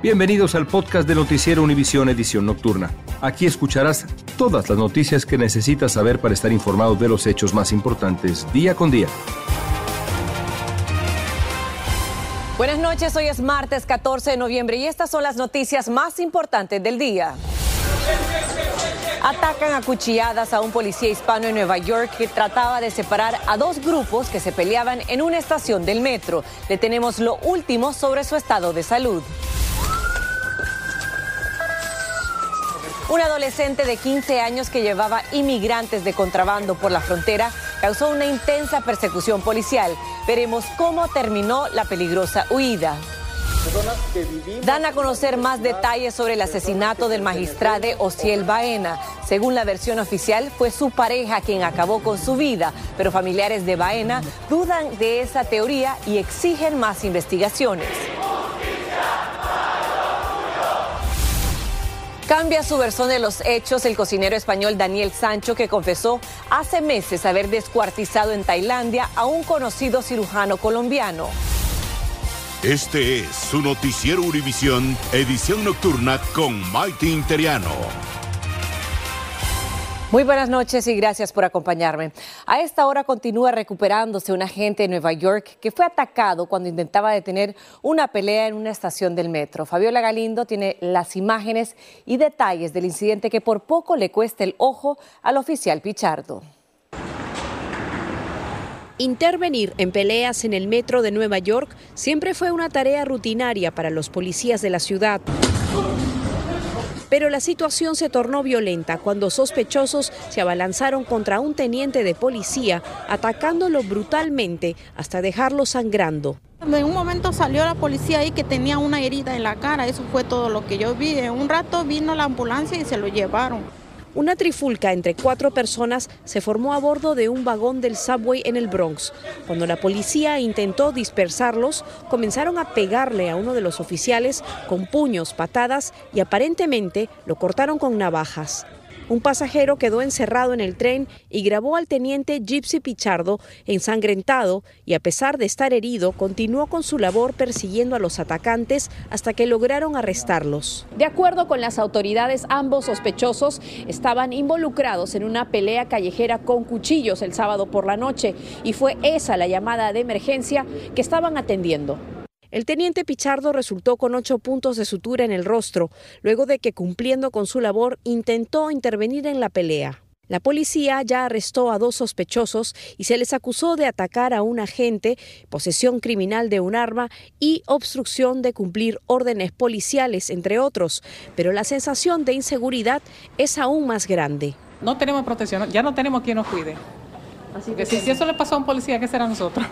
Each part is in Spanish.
Bienvenidos al podcast de Noticiero Univisión Edición Nocturna. Aquí escucharás todas las noticias que necesitas saber para estar informado de los hechos más importantes día con día. Buenas noches, hoy es martes 14 de noviembre y estas son las noticias más importantes del día. Atacan a cuchilladas a un policía hispano en Nueva York que trataba de separar a dos grupos que se peleaban en una estación del metro. Le tenemos lo último sobre su estado de salud. Un adolescente de 15 años que llevaba inmigrantes de contrabando por la frontera causó una intensa persecución policial. Veremos cómo terminó la peligrosa huida. Dan a conocer más detalles sobre el asesinato del magistrado Ociel Baena. Según la versión oficial, fue su pareja quien acabó con su vida, pero familiares de Baena dudan de esa teoría y exigen más investigaciones. Cambia su versión de los hechos el cocinero español Daniel Sancho, que confesó hace meses haber descuartizado en Tailandia a un conocido cirujano colombiano. Este es su noticiero Univisión, edición nocturna con Maite Interiano. Muy buenas noches y gracias por acompañarme. A esta hora continúa recuperándose un agente de Nueva York que fue atacado cuando intentaba detener una pelea en una estación del metro. Fabiola Galindo tiene las imágenes y detalles del incidente que por poco le cuesta el ojo al oficial Pichardo. Intervenir en peleas en el metro de Nueva York siempre fue una tarea rutinaria para los policías de la ciudad. Pero la situación se tornó violenta cuando sospechosos se abalanzaron contra un teniente de policía, atacándolo brutalmente hasta dejarlo sangrando. En un momento salió la policía ahí que tenía una herida en la cara, eso fue todo lo que yo vi. En un rato vino la ambulancia y se lo llevaron. Una trifulca entre cuatro personas se formó a bordo de un vagón del subway en el Bronx. Cuando la policía intentó dispersarlos, comenzaron a pegarle a uno de los oficiales con puños, patadas y aparentemente lo cortaron con navajas. Un pasajero quedó encerrado en el tren y grabó al teniente Gypsy Pichardo ensangrentado y a pesar de estar herido continuó con su labor persiguiendo a los atacantes hasta que lograron arrestarlos. De acuerdo con las autoridades, ambos sospechosos estaban involucrados en una pelea callejera con cuchillos el sábado por la noche y fue esa la llamada de emergencia que estaban atendiendo. El teniente Pichardo resultó con ocho puntos de sutura en el rostro, luego de que cumpliendo con su labor intentó intervenir en la pelea. La policía ya arrestó a dos sospechosos y se les acusó de atacar a un agente, posesión criminal de un arma y obstrucción de cumplir órdenes policiales, entre otros. Pero la sensación de inseguridad es aún más grande. No tenemos protección, ya no tenemos quien nos cuide. Así que si, si eso le pasó a un policía, ¿qué será nosotros?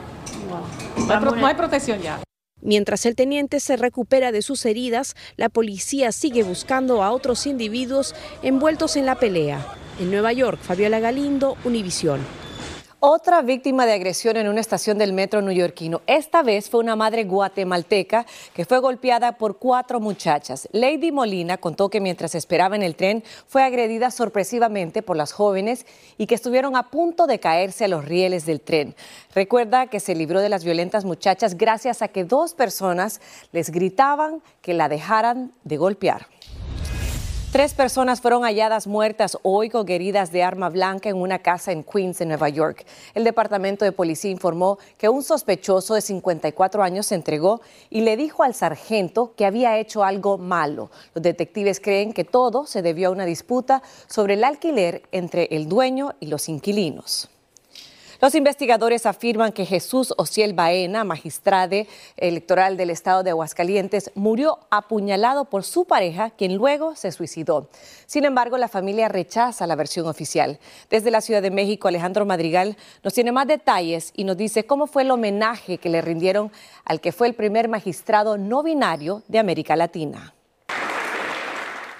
No, hay, pro- no hay protección ya. Mientras el teniente se recupera de sus heridas, la policía sigue buscando a otros individuos envueltos en la pelea. En Nueva York, Fabiola Galindo, Univisión. Otra víctima de agresión en una estación del metro neoyorquino. Esta vez fue una madre guatemalteca que fue golpeada por cuatro muchachas. Lady Molina contó que mientras esperaba en el tren fue agredida sorpresivamente por las jóvenes y que estuvieron a punto de caerse a los rieles del tren. Recuerda que se libró de las violentas muchachas gracias a que dos personas les gritaban que la dejaran de golpear. Tres personas fueron halladas muertas hoy con heridas de arma blanca en una casa en Queens, en Nueva York. El Departamento de Policía informó que un sospechoso de 54 años se entregó y le dijo al sargento que había hecho algo malo. Los detectives creen que todo se debió a una disputa sobre el alquiler entre el dueño y los inquilinos. Los investigadores afirman que Jesús Ociel Baena, magistrade electoral del estado de Aguascalientes, murió apuñalado por su pareja, quien luego se suicidó. Sin embargo, la familia rechaza la versión oficial. Desde la Ciudad de México, Alejandro Madrigal nos tiene más detalles y nos dice cómo fue el homenaje que le rindieron al que fue el primer magistrado no binario de América Latina.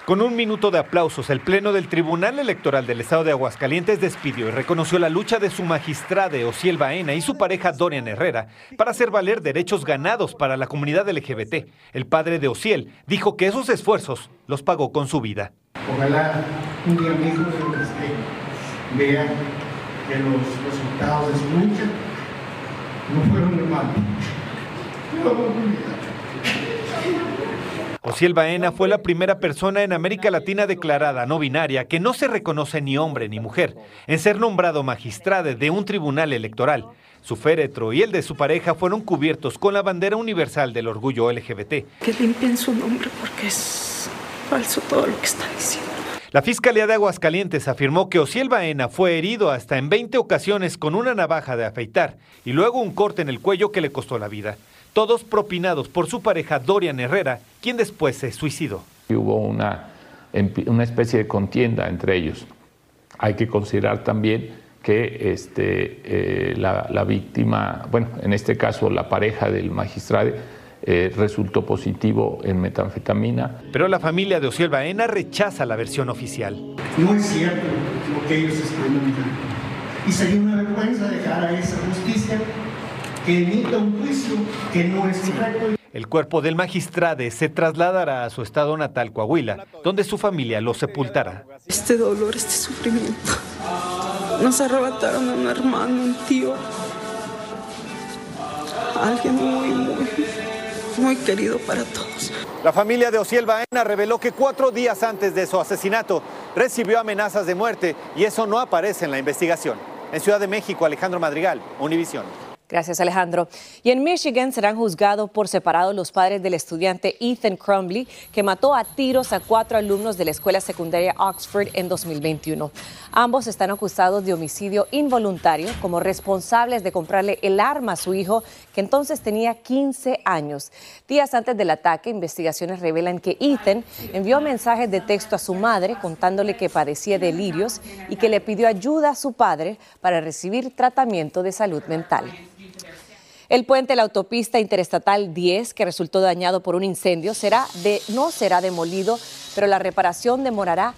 Con un minuto de aplausos, el Pleno del Tribunal Electoral del Estado de Aguascalientes despidió y reconoció la lucha de su magistrade Ociel Baena y su pareja Dorian Herrera para hacer valer derechos ganados para la comunidad LGBT. El padre de Ociel dijo que esos esfuerzos los pagó con su vida. Ojalá un día mi hijo vea que los resultados de su lucha no fueron. Ociel Baena fue la primera persona en América Latina declarada no binaria que no se reconoce ni hombre ni mujer en ser nombrado magistrado de un tribunal electoral. Su féretro y el de su pareja fueron cubiertos con la bandera universal del orgullo LGBT. Que limpien su nombre porque es falso todo lo que está diciendo. La Fiscalía de Aguascalientes afirmó que Ociel Baena fue herido hasta en 20 ocasiones con una navaja de afeitar y luego un corte en el cuello que le costó la vida todos propinados por su pareja Dorian Herrera, quien después se suicidó. Hubo una, una especie de contienda entre ellos. Hay que considerar también que este, eh, la, víctima, bueno, en este caso la pareja del magistrado, eh, resultó positivo en metanfetamina. Pero la familia de Ociel Baena rechaza la versión oficial. No es cierto lo que ellos están comentando. Y sería una vergüenza dejar a esa justicia que emita un juicio que no es correcto. El cuerpo del magistrado se trasladará a su estado natal, Coahuila, donde su familia lo sepultará. Este dolor, este sufrimiento. Nos arrebataron a un hermano, un tío. Alguien muy, muy, muy querido para todos. La familia de Ociel Baena reveló que cuatro días antes de su asesinato recibió amenazas de muerte y eso no aparece en la investigación. En Ciudad de México, Alejandro Madrigal, Univisión. Gracias, Alejandro. Y en Michigan serán juzgados por separado los padres del estudiante Ethan Crumbley, que mató a tiros a cuatro alumnos de la escuela secundaria Oxford en 2021. Ambos están acusados de homicidio involuntario como responsables de comprarle el arma a su hijo, que entonces tenía 15 años. Días antes del ataque, investigaciones revelan que Ethan envió mensajes de texto a su madre contándole que padecía delirios y que le pidió ayuda a su padre para recibir tratamiento de salud mental. El puente de la autopista interestatal 10, que resultó dañado por un incendio, será de, no será demolido, pero la reparación demorará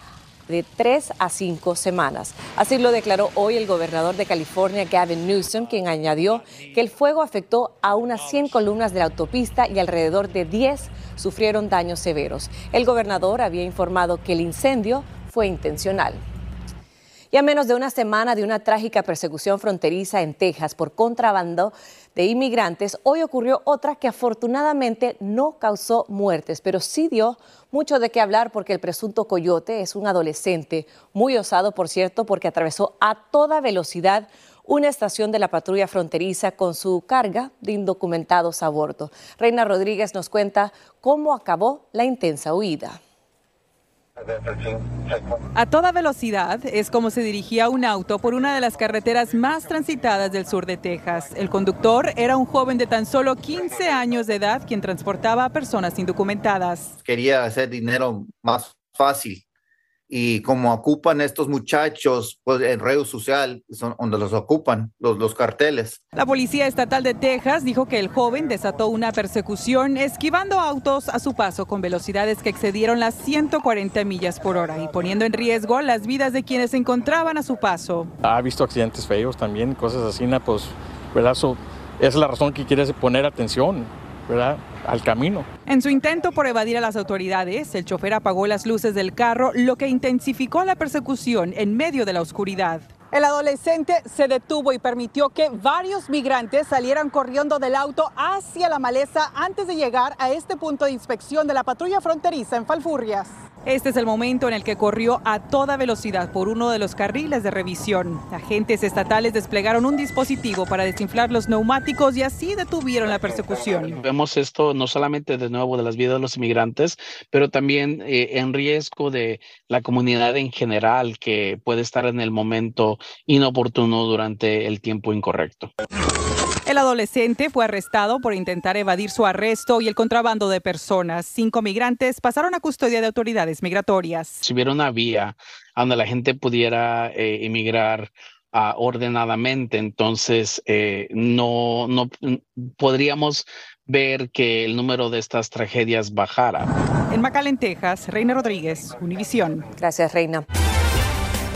de tres a cinco semanas. Así lo declaró hoy el gobernador de California, Gavin Newsom, quien añadió que el fuego afectó a unas 100 columnas de la autopista y alrededor de 10 sufrieron daños severos. El gobernador había informado que el incendio fue intencional. Y a menos de una semana de una trágica persecución fronteriza en Texas por contrabando de inmigrantes, hoy ocurrió otra que afortunadamente no causó muertes, pero sí dio mucho de qué hablar porque el presunto coyote es un adolescente, muy osado por cierto, porque atravesó a toda velocidad una estación de la patrulla fronteriza con su carga de indocumentados a bordo. Reina Rodríguez nos cuenta cómo acabó la intensa huida. A toda velocidad es como se dirigía un auto por una de las carreteras más transitadas del sur de Texas. El conductor era un joven de tan solo 15 años de edad quien transportaba a personas indocumentadas. Quería hacer dinero más fácil y como ocupan estos muchachos pues, en redes social, son donde los ocupan los, los carteles. La Policía Estatal de Texas dijo que el joven desató una persecución esquivando autos a su paso con velocidades que excedieron las 140 millas por hora y poniendo en riesgo las vidas de quienes se encontraban a su paso. Ha visto accidentes feos también, cosas así, pues, ¿verdad? es la razón que quiere poner atención, al camino. En su intento por evadir a las autoridades, el chofer apagó las luces del carro, lo que intensificó la persecución en medio de la oscuridad. El adolescente se detuvo y permitió que varios migrantes salieran corriendo del auto hacia la maleza antes de llegar a este punto de inspección de la patrulla fronteriza en Falfurrias. Este es el momento en el que corrió a toda velocidad por uno de los carriles de revisión. Agentes estatales desplegaron un dispositivo para desinflar los neumáticos y así detuvieron la persecución. Vemos esto no solamente de nuevo de las vidas de los inmigrantes, pero también eh, en riesgo de la comunidad en general que puede estar en el momento inoportuno durante el tiempo incorrecto. El adolescente fue arrestado por intentar evadir su arresto y el contrabando de personas. Cinco migrantes pasaron a custodia de autoridades migratorias. Si hubiera una vía donde la gente pudiera eh, emigrar uh, ordenadamente, entonces eh, no, no podríamos ver que el número de estas tragedias bajara. En McAllen, Texas, Reina Rodríguez, Univisión. Gracias, Reina.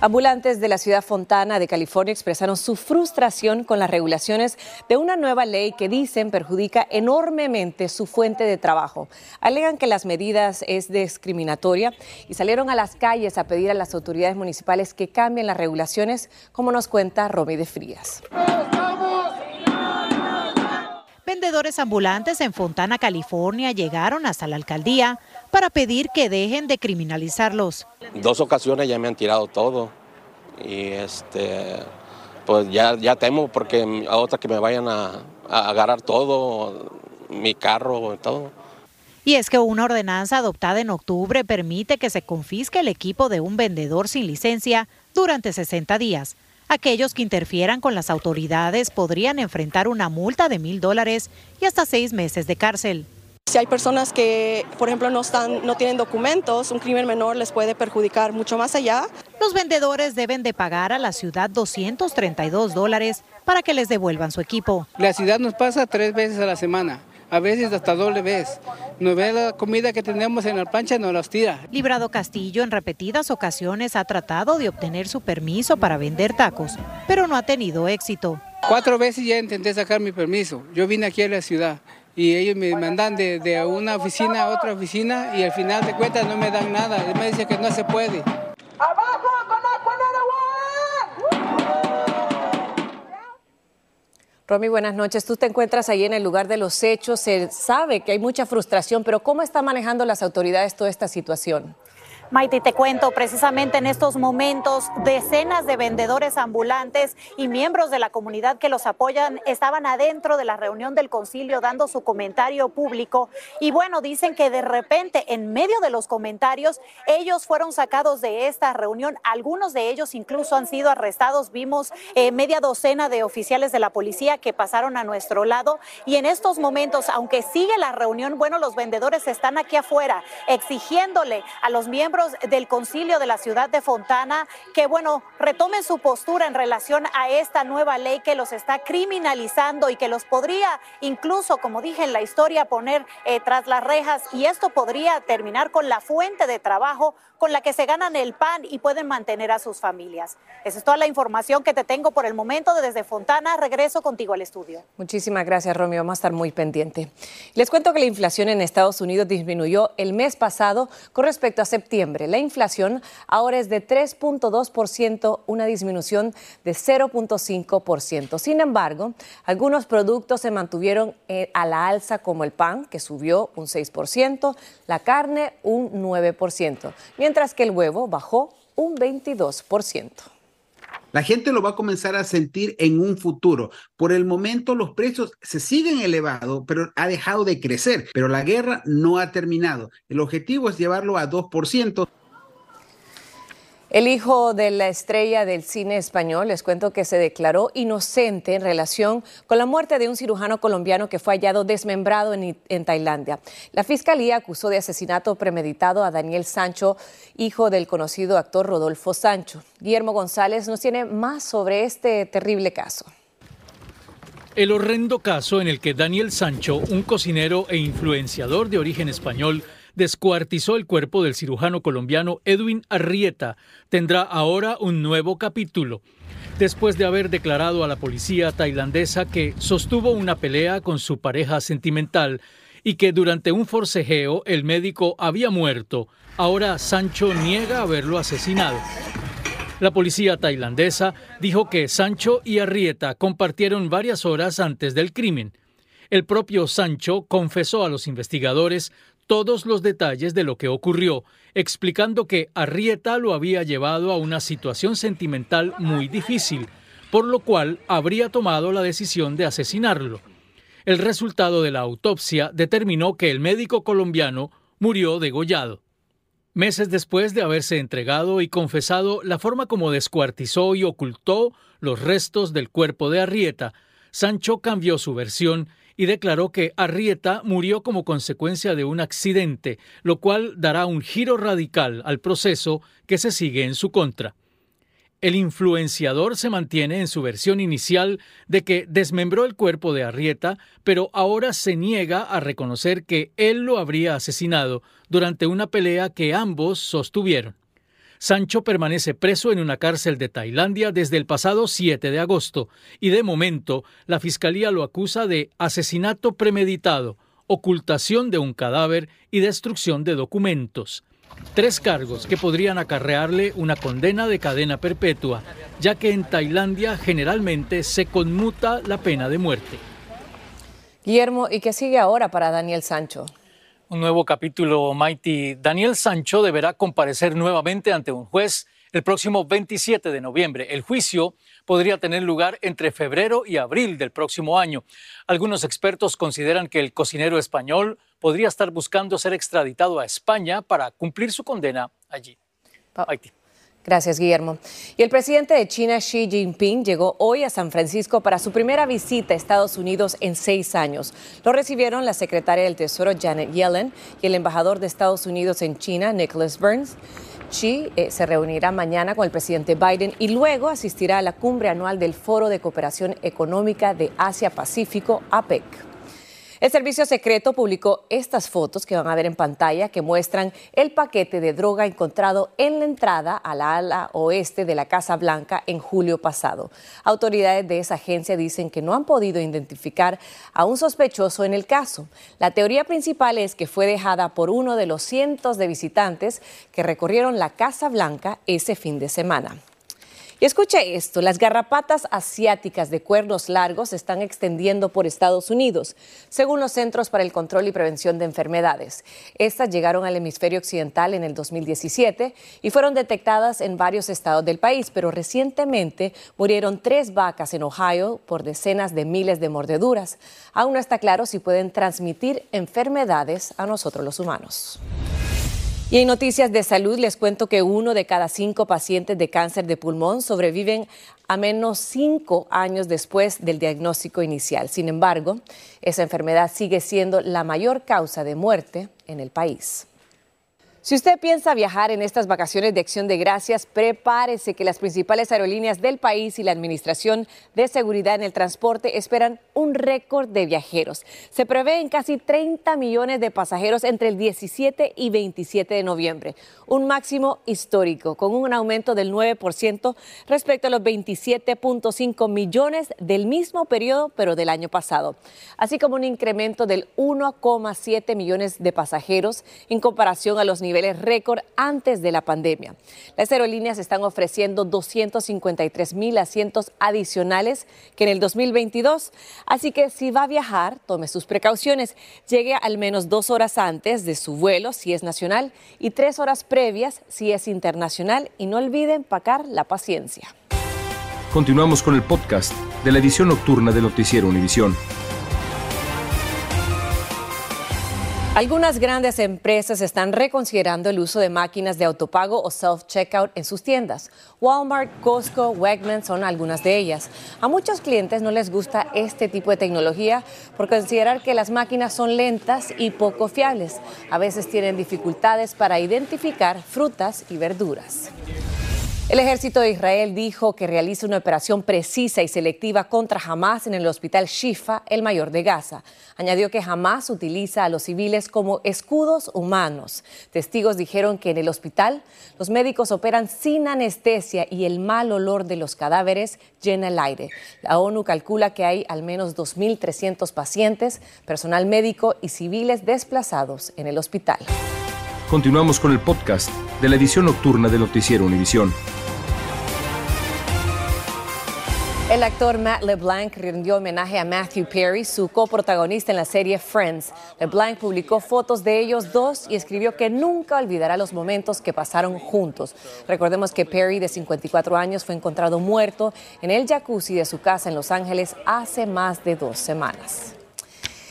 Ambulantes de la ciudad Fontana de California expresaron su frustración con las regulaciones de una nueva ley que dicen perjudica enormemente su fuente de trabajo. Alegan que las medidas es discriminatoria y salieron a las calles a pedir a las autoridades municipales que cambien las regulaciones, como nos cuenta Romy de Frías. Vendedores ambulantes en Fontana, California, llegaron hasta la alcaldía para pedir que dejen de criminalizarlos. Dos ocasiones ya me han tirado todo y este, pues ya, ya temo porque a otra que me vayan a, a agarrar todo, mi carro y todo. Y es que una ordenanza adoptada en octubre permite que se confisque el equipo de un vendedor sin licencia durante 60 días. Aquellos que interfieran con las autoridades podrían enfrentar una multa de mil dólares y hasta seis meses de cárcel. Si hay personas que, por ejemplo, no, están, no tienen documentos, un crimen menor les puede perjudicar mucho más allá. Los vendedores deben de pagar a la ciudad 232 dólares para que les devuelvan su equipo. La ciudad nos pasa tres veces a la semana, a veces hasta doble vez. Nos ve la comida que tenemos en la plancha y nos las tira. Librado Castillo en repetidas ocasiones ha tratado de obtener su permiso para vender tacos, pero no ha tenido éxito. Cuatro veces ya intenté sacar mi permiso. Yo vine aquí a la ciudad y ellos me mandan de, de, una oficina a otra oficina y al final de cuentas no me dan nada. Él me dice que no se puede. ¡Abajo Romy, buenas noches. Tú te encuentras ahí en el lugar de los hechos. Se sabe que hay mucha frustración, pero ¿cómo están manejando las autoridades toda esta situación? Maite, te cuento, precisamente en estos momentos, decenas de vendedores ambulantes y miembros de la comunidad que los apoyan estaban adentro de la reunión del concilio dando su comentario público. Y bueno, dicen que de repente, en medio de los comentarios, ellos fueron sacados de esta reunión. Algunos de ellos incluso han sido arrestados. Vimos eh, media docena de oficiales de la policía que pasaron a nuestro lado. Y en estos momentos, aunque sigue la reunión, bueno, los vendedores están aquí afuera exigiéndole a los miembros del concilio de la ciudad de Fontana que, bueno, retomen su postura en relación a esta nueva ley que los está criminalizando y que los podría incluso, como dije en la historia, poner eh, tras las rejas. Y esto podría terminar con la fuente de trabajo con la que se ganan el pan y pueden mantener a sus familias. Esa es toda la información que te tengo por el momento desde Fontana. Regreso contigo al estudio. Muchísimas gracias, Romeo. Vamos a estar muy pendiente. Les cuento que la inflación en Estados Unidos disminuyó el mes pasado con respecto a septiembre. La inflación ahora es de 3.2%, una disminución de 0.5%. Sin embargo, algunos productos se mantuvieron eh, a la alza como el pan, que subió un 6%, la carne un 9%, mientras que el huevo bajó un 22%. La gente lo va a comenzar a sentir en un futuro. Por el momento los precios se siguen elevados, pero ha dejado de crecer. Pero la guerra no ha terminado. El objetivo es llevarlo a 2%. El hijo de la estrella del cine español, les cuento que se declaró inocente en relación con la muerte de un cirujano colombiano que fue hallado desmembrado en, en, Tailandia. La fiscalía acusó de asesinato premeditado a Daniel Sancho, hijo del conocido actor Rodolfo Sancho. Guillermo González nos tiene más sobre este terrible caso. El horrendo caso en el que Daniel Sancho, un cocinero e influenciador de origen español, descuartizó el cuerpo del cirujano colombiano Edwin Arrieta, tendrá ahora un nuevo capítulo. Después de haber declarado a la policía tailandesa que sostuvo una pelea con su pareja sentimental y que durante un forcejeo el médico había muerto, ahora Sancho niega haberlo asesinado. La policía tailandesa dijo que Sancho y Arrieta compartieron varias horas antes del crimen. El propio Sancho confesó a los investigadores todos los detalles de lo que ocurrió, explicando que Arrieta lo había llevado a una situación sentimental muy difícil, por lo cual habría tomado la decisión de asesinarlo. El resultado de la autopsia determinó que el médico colombiano murió degollado. Meses después de haberse entregado y confesado la forma como descuartizó y ocultó los restos del cuerpo de Arrieta, Sancho cambió su versión y declaró que Arrieta murió como consecuencia de un accidente, lo cual dará un giro radical al proceso que se sigue en su contra. El influenciador se mantiene en su versión inicial de que desmembró el cuerpo de Arrieta, pero ahora se niega a reconocer que él lo habría asesinado durante una pelea que ambos sostuvieron. Sancho permanece preso en una cárcel de Tailandia desde el pasado 7 de agosto y de momento la Fiscalía lo acusa de asesinato premeditado, ocultación de un cadáver y destrucción de documentos. Tres cargos que podrían acarrearle una condena de cadena perpetua, ya que en Tailandia generalmente se conmuta la pena de muerte. Guillermo, ¿y qué sigue ahora para Daniel Sancho? Un nuevo capítulo, Mighty. Daniel Sancho deberá comparecer nuevamente ante un juez el próximo 27 de noviembre. El juicio podría tener lugar entre febrero y abril del próximo año. Algunos expertos consideran que el cocinero español podría estar buscando ser extraditado a España para cumplir su condena allí. Mighty. Gracias, Guillermo. Y el presidente de China, Xi Jinping, llegó hoy a San Francisco para su primera visita a Estados Unidos en seis años. Lo recibieron la secretaria del Tesoro, Janet Yellen, y el embajador de Estados Unidos en China, Nicholas Burns. Xi eh, se reunirá mañana con el presidente Biden y luego asistirá a la cumbre anual del Foro de Cooperación Económica de Asia-Pacífico, APEC. El servicio secreto publicó estas fotos que van a ver en pantalla que muestran el paquete de droga encontrado en la entrada a la ala oeste de la Casa Blanca en julio pasado. Autoridades de esa agencia dicen que no han podido identificar a un sospechoso en el caso. La teoría principal es que fue dejada por uno de los cientos de visitantes que recorrieron la Casa Blanca ese fin de semana. Y escuche esto, las garrapatas asiáticas de cuernos largos se están extendiendo por Estados Unidos, según los Centros para el Control y Prevención de Enfermedades. Estas llegaron al hemisferio occidental en el 2017 y fueron detectadas en varios estados del país, pero recientemente murieron tres vacas en Ohio por decenas de miles de mordeduras. Aún no está claro si pueden transmitir enfermedades a nosotros los humanos. Y en noticias de salud les cuento que uno de cada cinco pacientes de cáncer de pulmón sobreviven a menos cinco años después del diagnóstico inicial. Sin embargo, esa enfermedad sigue siendo la mayor causa de muerte en el país. Si usted piensa viajar en estas vacaciones de acción de gracias, prepárese que las principales aerolíneas del país y la Administración de Seguridad en el Transporte esperan un récord de viajeros. Se prevén casi 30 millones de pasajeros entre el 17 y 27 de noviembre, un máximo histórico, con un aumento del 9% respecto a los 27.5 millones del mismo periodo, pero del año pasado, así como un incremento del 1,7 millones de pasajeros en comparación a los niveles récord antes de la pandemia. Las aerolíneas están ofreciendo 253 mil asientos adicionales que en el 2022. Así que si va a viajar, tome sus precauciones. Llegue al menos dos horas antes de su vuelo si es nacional y tres horas previas si es internacional. Y no olviden empacar la paciencia. Continuamos con el podcast de la edición nocturna de Noticiero Univisión. Algunas grandes empresas están reconsiderando el uso de máquinas de autopago o self-checkout en sus tiendas. Walmart, Costco, Wegmans son algunas de ellas. A muchos clientes no les gusta este tipo de tecnología por considerar que las máquinas son lentas y poco fiables. A veces tienen dificultades para identificar frutas y verduras. El ejército de Israel dijo que realiza una operación precisa y selectiva contra Hamas en el hospital Shifa, el mayor de Gaza. Añadió que Hamas utiliza a los civiles como escudos humanos. Testigos dijeron que en el hospital los médicos operan sin anestesia y el mal olor de los cadáveres llena el aire. La ONU calcula que hay al menos 2.300 pacientes, personal médico y civiles desplazados en el hospital. Continuamos con el podcast de la edición nocturna de Noticiero Univisión. El actor Matt LeBlanc rindió homenaje a Matthew Perry, su coprotagonista en la serie Friends. LeBlanc publicó fotos de ellos dos y escribió que nunca olvidará los momentos que pasaron juntos. Recordemos que Perry, de 54 años, fue encontrado muerto en el jacuzzi de su casa en Los Ángeles hace más de dos semanas.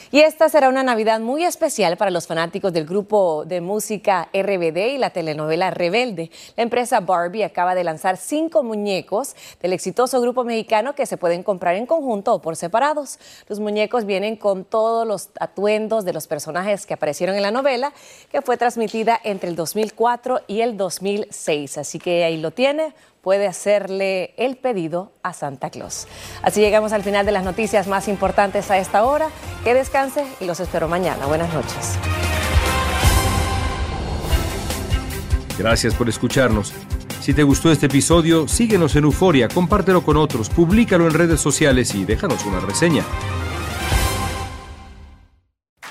Y esta será una Navidad muy especial para los fanáticos del grupo de música RBD y la telenovela Rebelde. La empresa Barbie acaba de lanzar cinco muñecos del exitoso grupo mexicano que se pueden comprar en conjunto o por separados. Los muñecos vienen con todos los atuendos de los personajes que aparecieron en la novela, que fue transmitida entre el 2004 y el 2006. Así que ahí lo tiene puede hacerle el pedido a Santa Claus. Así llegamos al final de las noticias más importantes a esta hora. Que descanse y los espero mañana. Buenas noches. Gracias por escucharnos. Si te gustó este episodio, síguenos en Euforia, compártelo con otros, públicalo en redes sociales y déjanos una reseña.